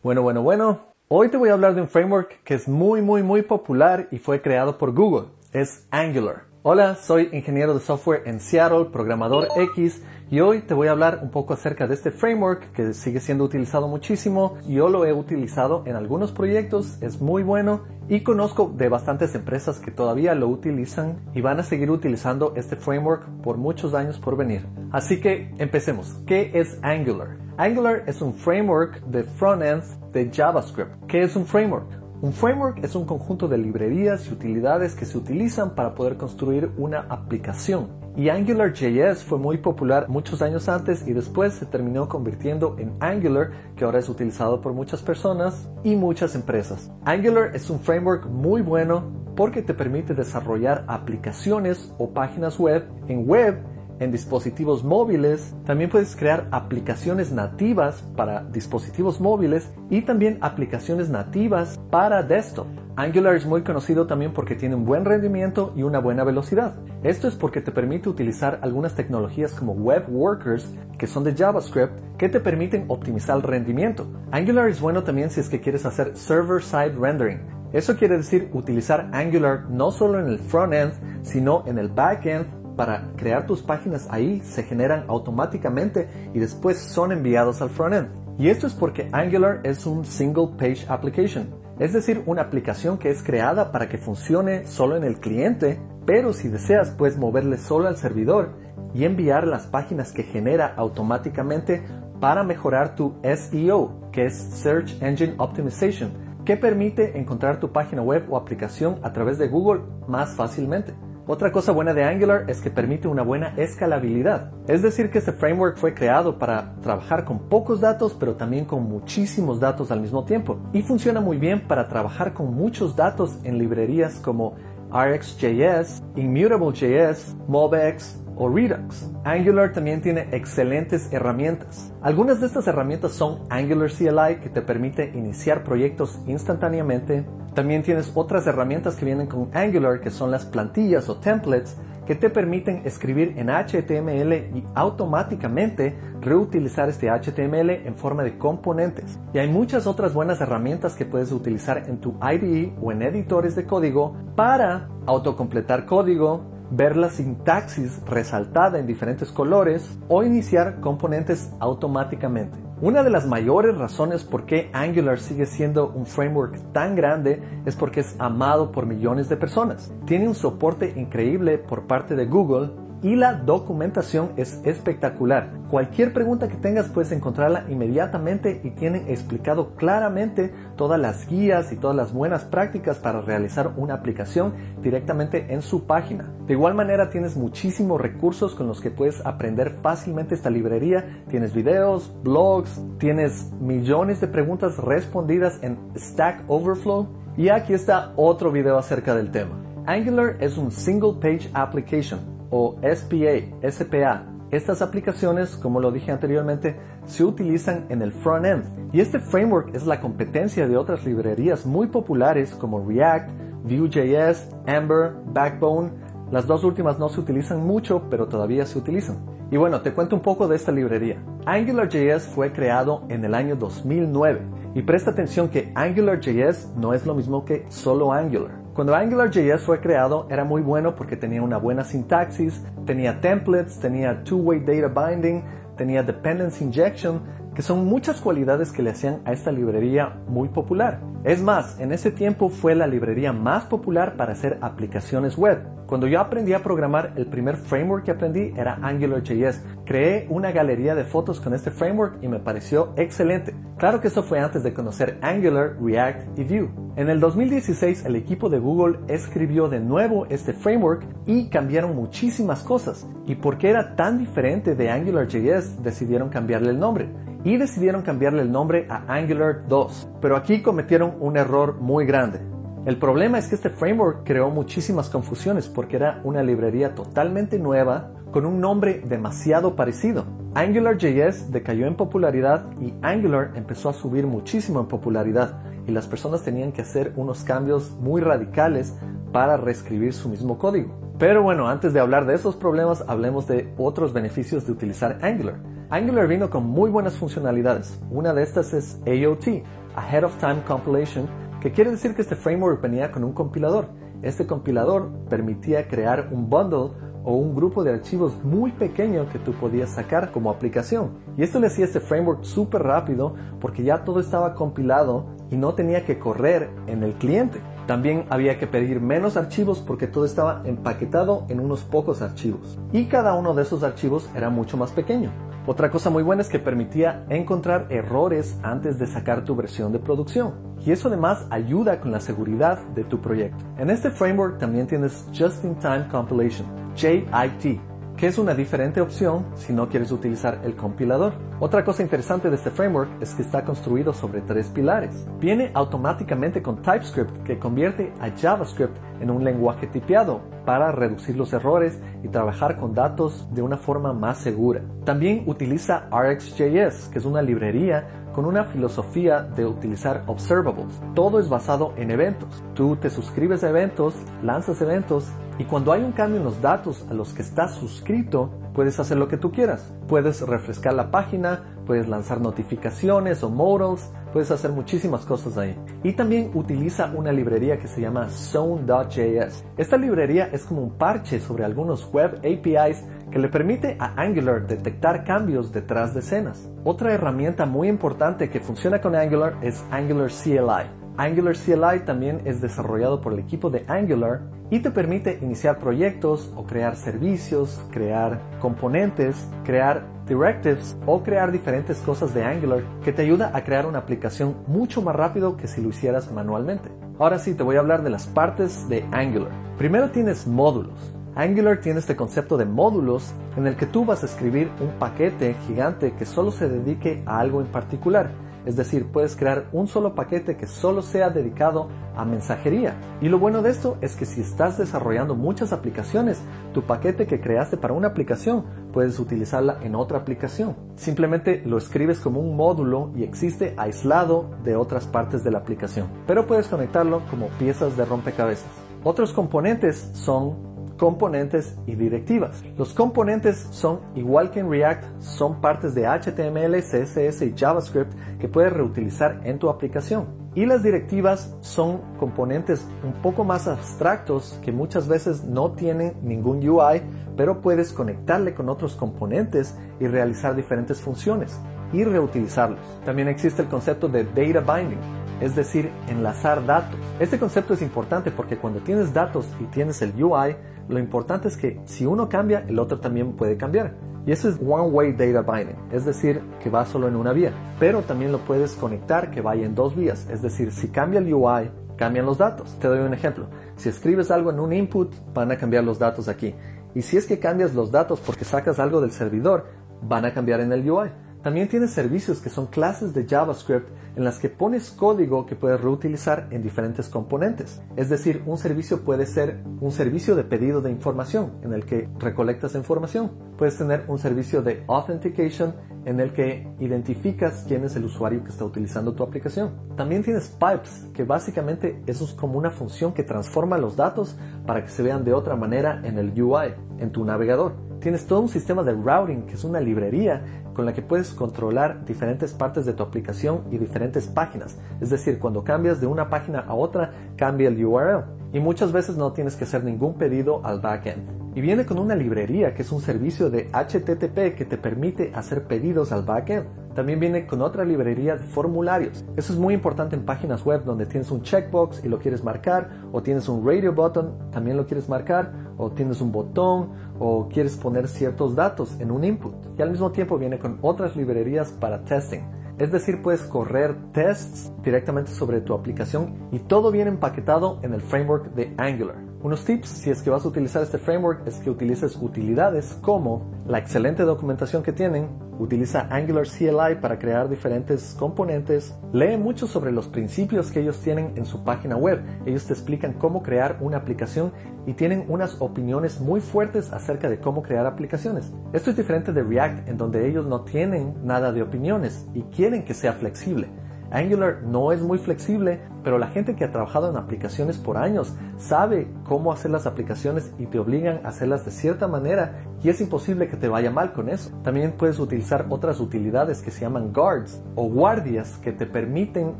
Bueno, bueno, bueno. Hoy te voy a hablar de un framework que es muy, muy, muy popular y fue creado por Google. Es Angular. Hola, soy ingeniero de software en Seattle, programador X, y hoy te voy a hablar un poco acerca de este framework que sigue siendo utilizado muchísimo. Yo lo he utilizado en algunos proyectos, es muy bueno y conozco de bastantes empresas que todavía lo utilizan y van a seguir utilizando este framework por muchos años por venir. Así que empecemos. ¿Qué es Angular? Angular es un framework de frontend de JavaScript. ¿Qué es un framework? Un framework es un conjunto de librerías y utilidades que se utilizan para poder construir una aplicación. Y AngularJS fue muy popular muchos años antes y después se terminó convirtiendo en Angular, que ahora es utilizado por muchas personas y muchas empresas. Angular es un framework muy bueno porque te permite desarrollar aplicaciones o páginas web en web en dispositivos móviles, también puedes crear aplicaciones nativas para dispositivos móviles y también aplicaciones nativas para desktop. Angular es muy conocido también porque tiene un buen rendimiento y una buena velocidad. Esto es porque te permite utilizar algunas tecnologías como Web Workers, que son de JavaScript, que te permiten optimizar el rendimiento. Angular es bueno también si es que quieres hacer server-side rendering. Eso quiere decir utilizar Angular no solo en el front-end, sino en el back-end para crear tus páginas ahí se generan automáticamente y después son enviados al frontend. Y esto es porque Angular es un single page application, es decir, una aplicación que es creada para que funcione solo en el cliente, pero si deseas puedes moverle solo al servidor y enviar las páginas que genera automáticamente para mejorar tu SEO, que es Search Engine Optimization, que permite encontrar tu página web o aplicación a través de Google más fácilmente. Otra cosa buena de Angular es que permite una buena escalabilidad. Es decir, que este framework fue creado para trabajar con pocos datos, pero también con muchísimos datos al mismo tiempo. Y funciona muy bien para trabajar con muchos datos en librerías como RxJS, ImmutableJS, MobX o Redux. Angular también tiene excelentes herramientas. Algunas de estas herramientas son Angular CLI que te permite iniciar proyectos instantáneamente, también tienes otras herramientas que vienen con Angular, que son las plantillas o templates, que te permiten escribir en HTML y automáticamente reutilizar este HTML en forma de componentes. Y hay muchas otras buenas herramientas que puedes utilizar en tu IDE o en editores de código para autocompletar código, ver la sintaxis resaltada en diferentes colores o iniciar componentes automáticamente. Una de las mayores razones por qué Angular sigue siendo un framework tan grande es porque es amado por millones de personas. Tiene un soporte increíble por parte de Google y la documentación es espectacular. Cualquier pregunta que tengas puedes encontrarla inmediatamente y tienen explicado claramente todas las guías y todas las buenas prácticas para realizar una aplicación directamente en su página. De igual manera tienes muchísimos recursos con los que puedes aprender fácilmente esta librería. Tienes videos, blogs, tienes millones de preguntas respondidas en Stack Overflow y aquí está otro video acerca del tema. Angular es un single page application o SPA, SPA. Estas aplicaciones, como lo dije anteriormente, se utilizan en el front-end y este framework es la competencia de otras librerías muy populares como React, Vue.js, Ember, Backbone. Las dos últimas no se utilizan mucho, pero todavía se utilizan. Y bueno, te cuento un poco de esta librería. AngularJS fue creado en el año 2009 y presta atención que AngularJS no es lo mismo que solo Angular. Cuando AngularJS fue creado era muy bueno porque tenía una buena sintaxis, tenía templates, tenía two-way data binding, tenía dependency injection, que son muchas cualidades que le hacían a esta librería muy popular. Es más, en ese tiempo fue la librería más popular para hacer aplicaciones web. Cuando yo aprendí a programar, el primer framework que aprendí era AngularJS. Creé una galería de fotos con este framework y me pareció excelente. Claro que eso fue antes de conocer Angular, React y Vue. En el 2016 el equipo de Google escribió de nuevo este framework y cambiaron muchísimas cosas. Y porque era tan diferente de AngularJS, decidieron cambiarle el nombre y decidieron cambiarle el nombre a Angular 2. Pero aquí cometieron un error muy grande. El problema es que este framework creó muchísimas confusiones porque era una librería totalmente nueva con un nombre demasiado parecido. AngularJS decayó en popularidad y Angular empezó a subir muchísimo en popularidad y las personas tenían que hacer unos cambios muy radicales para reescribir su mismo código. Pero bueno, antes de hablar de esos problemas, hablemos de otros beneficios de utilizar Angular. Angular vino con muy buenas funcionalidades. Una de estas es AOT. Ahead of Time Compilation, que quiere decir que este framework venía con un compilador. Este compilador permitía crear un bundle o un grupo de archivos muy pequeño que tú podías sacar como aplicación. Y esto le hacía este framework súper rápido porque ya todo estaba compilado y no tenía que correr en el cliente. También había que pedir menos archivos porque todo estaba empaquetado en unos pocos archivos. Y cada uno de esos archivos era mucho más pequeño. Otra cosa muy buena es que permitía encontrar errores antes de sacar tu versión de producción. Y eso además ayuda con la seguridad de tu proyecto. En este framework también tienes Just in Time Compilation, JIT, que es una diferente opción si no quieres utilizar el compilador. Otra cosa interesante de este framework es que está construido sobre tres pilares. Viene automáticamente con TypeScript que convierte a JavaScript en un lenguaje tipeado para reducir los errores y trabajar con datos de una forma más segura. También utiliza RxJS, que es una librería con una filosofía de utilizar observables. Todo es basado en eventos. Tú te suscribes a eventos, lanzas eventos y cuando hay un cambio en los datos a los que estás suscrito, puedes hacer lo que tú quieras. Puedes refrescar la página, puedes lanzar notificaciones o modals, puedes hacer muchísimas cosas ahí. Y también utiliza una librería que se llama Zone.js. Esta librería es como un parche sobre algunos web APIs que le permite a Angular detectar cambios detrás de escenas. Otra herramienta muy importante que funciona con Angular es Angular CLI. Angular CLI también es desarrollado por el equipo de Angular y te permite iniciar proyectos o crear servicios, crear componentes, crear directives o crear diferentes cosas de Angular que te ayuda a crear una aplicación mucho más rápido que si lo hicieras manualmente. Ahora sí, te voy a hablar de las partes de Angular. Primero tienes módulos. Angular tiene este concepto de módulos en el que tú vas a escribir un paquete gigante que solo se dedique a algo en particular. Es decir, puedes crear un solo paquete que solo sea dedicado a mensajería. Y lo bueno de esto es que si estás desarrollando muchas aplicaciones, tu paquete que creaste para una aplicación puedes utilizarla en otra aplicación. Simplemente lo escribes como un módulo y existe aislado de otras partes de la aplicación. Pero puedes conectarlo como piezas de rompecabezas. Otros componentes son componentes y directivas. Los componentes son, igual que en React, son partes de HTML, CSS y JavaScript que puedes reutilizar en tu aplicación. Y las directivas son componentes un poco más abstractos que muchas veces no tienen ningún UI, pero puedes conectarle con otros componentes y realizar diferentes funciones y reutilizarlos. También existe el concepto de data binding, es decir, enlazar datos. Este concepto es importante porque cuando tienes datos y tienes el UI, lo importante es que si uno cambia, el otro también puede cambiar. Y eso es One Way Data Binding, es decir, que va solo en una vía. Pero también lo puedes conectar que vaya en dos vías, es decir, si cambia el UI, cambian los datos. Te doy un ejemplo. Si escribes algo en un input, van a cambiar los datos aquí. Y si es que cambias los datos porque sacas algo del servidor, van a cambiar en el UI. También tienes servicios que son clases de JavaScript en las que pones código que puedes reutilizar en diferentes componentes. Es decir, un servicio puede ser un servicio de pedido de información en el que recolectas información. Puedes tener un servicio de authentication en el que identificas quién es el usuario que está utilizando tu aplicación. También tienes pipes, que básicamente eso es como una función que transforma los datos para que se vean de otra manera en el UI, en tu navegador. Tienes todo un sistema de routing, que es una librería con la que puedes controlar diferentes partes de tu aplicación y diferentes páginas. Es decir, cuando cambias de una página a otra, cambia el URL. Y muchas veces no tienes que hacer ningún pedido al backend y viene con una librería que es un servicio de HTTP que te permite hacer pedidos al backend. También viene con otra librería de formularios. Eso es muy importante en páginas web donde tienes un checkbox y lo quieres marcar, o tienes un radio button, también lo quieres marcar, o tienes un botón, o quieres poner ciertos datos en un input. Y al mismo tiempo viene con otras librerías para testing. Es decir, puedes correr tests directamente sobre tu aplicación y todo viene empaquetado en el framework de Angular. Unos tips si es que vas a utilizar este framework es que utilices utilidades como la excelente documentación que tienen, utiliza Angular CLI para crear diferentes componentes, lee mucho sobre los principios que ellos tienen en su página web, ellos te explican cómo crear una aplicación y tienen unas opiniones muy fuertes acerca de cómo crear aplicaciones. Esto es diferente de React en donde ellos no tienen nada de opiniones y quieren que sea flexible. Angular no es muy flexible, pero la gente que ha trabajado en aplicaciones por años sabe cómo hacer las aplicaciones y te obligan a hacerlas de cierta manera y es imposible que te vaya mal con eso. También puedes utilizar otras utilidades que se llaman guards o guardias que te permiten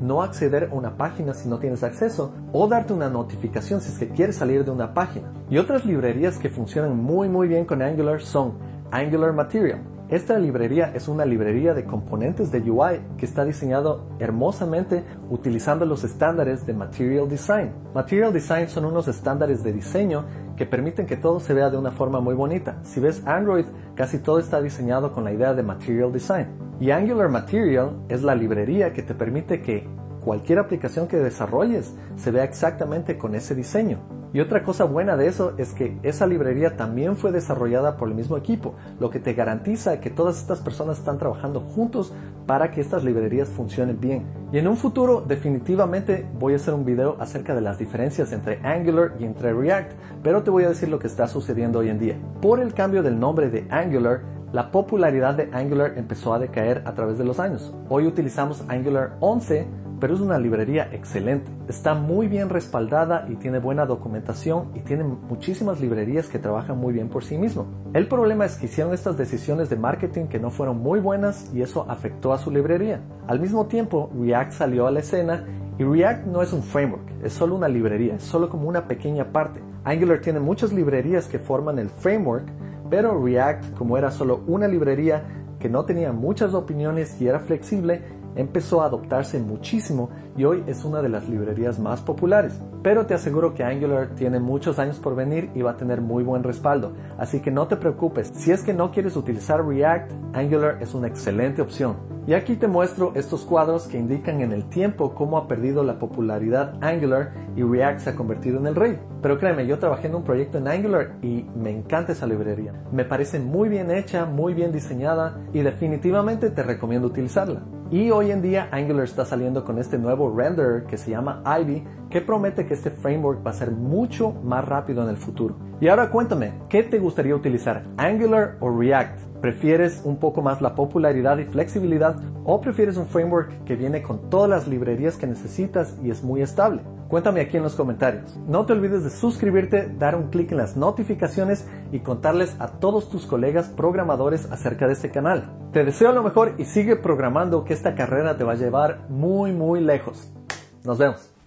no acceder a una página si no tienes acceso o darte una notificación si es que quieres salir de una página. Y otras librerías que funcionan muy muy bien con Angular son Angular Material esta librería es una librería de componentes de UI que está diseñado hermosamente utilizando los estándares de Material Design. Material Design son unos estándares de diseño que permiten que todo se vea de una forma muy bonita. Si ves Android, casi todo está diseñado con la idea de Material Design. Y Angular Material es la librería que te permite que cualquier aplicación que desarrolles se vea exactamente con ese diseño. Y otra cosa buena de eso es que esa librería también fue desarrollada por el mismo equipo, lo que te garantiza que todas estas personas están trabajando juntos para que estas librerías funcionen bien. Y en un futuro definitivamente voy a hacer un video acerca de las diferencias entre Angular y entre React, pero te voy a decir lo que está sucediendo hoy en día. Por el cambio del nombre de Angular, la popularidad de Angular empezó a decaer a través de los años. Hoy utilizamos Angular 11 pero es una librería excelente. Está muy bien respaldada y tiene buena documentación y tiene muchísimas librerías que trabajan muy bien por sí mismo. El problema es que hicieron estas decisiones de marketing que no fueron muy buenas y eso afectó a su librería. Al mismo tiempo, React salió a la escena y React no es un framework, es solo una librería, es solo como una pequeña parte. Angular tiene muchas librerías que forman el framework, pero React, como era solo una librería que no tenía muchas opiniones y era flexible, empezó a adoptarse muchísimo y hoy es una de las librerías más populares. Pero te aseguro que Angular tiene muchos años por venir y va a tener muy buen respaldo, así que no te preocupes, si es que no quieres utilizar React, Angular es una excelente opción. Y aquí te muestro estos cuadros que indican en el tiempo cómo ha perdido la popularidad Angular y React se ha convertido en el rey. Pero créeme, yo trabajé en un proyecto en Angular y me encanta esa librería. Me parece muy bien hecha, muy bien diseñada y definitivamente te recomiendo utilizarla. Y hoy en día Angular está saliendo con este nuevo renderer que se llama Ivy, que promete que este framework va a ser mucho más rápido en el futuro. Y ahora cuéntame, ¿qué te gustaría utilizar? ¿Angular o React? ¿Prefieres un poco más la popularidad y flexibilidad o prefieres un framework que viene con todas las librerías que necesitas y es muy estable? Cuéntame aquí en los comentarios. No te olvides de suscribirte, dar un clic en las notificaciones y contarles a todos tus colegas programadores acerca de este canal. Te deseo lo mejor y sigue programando que esta carrera te va a llevar muy muy lejos. Nos vemos.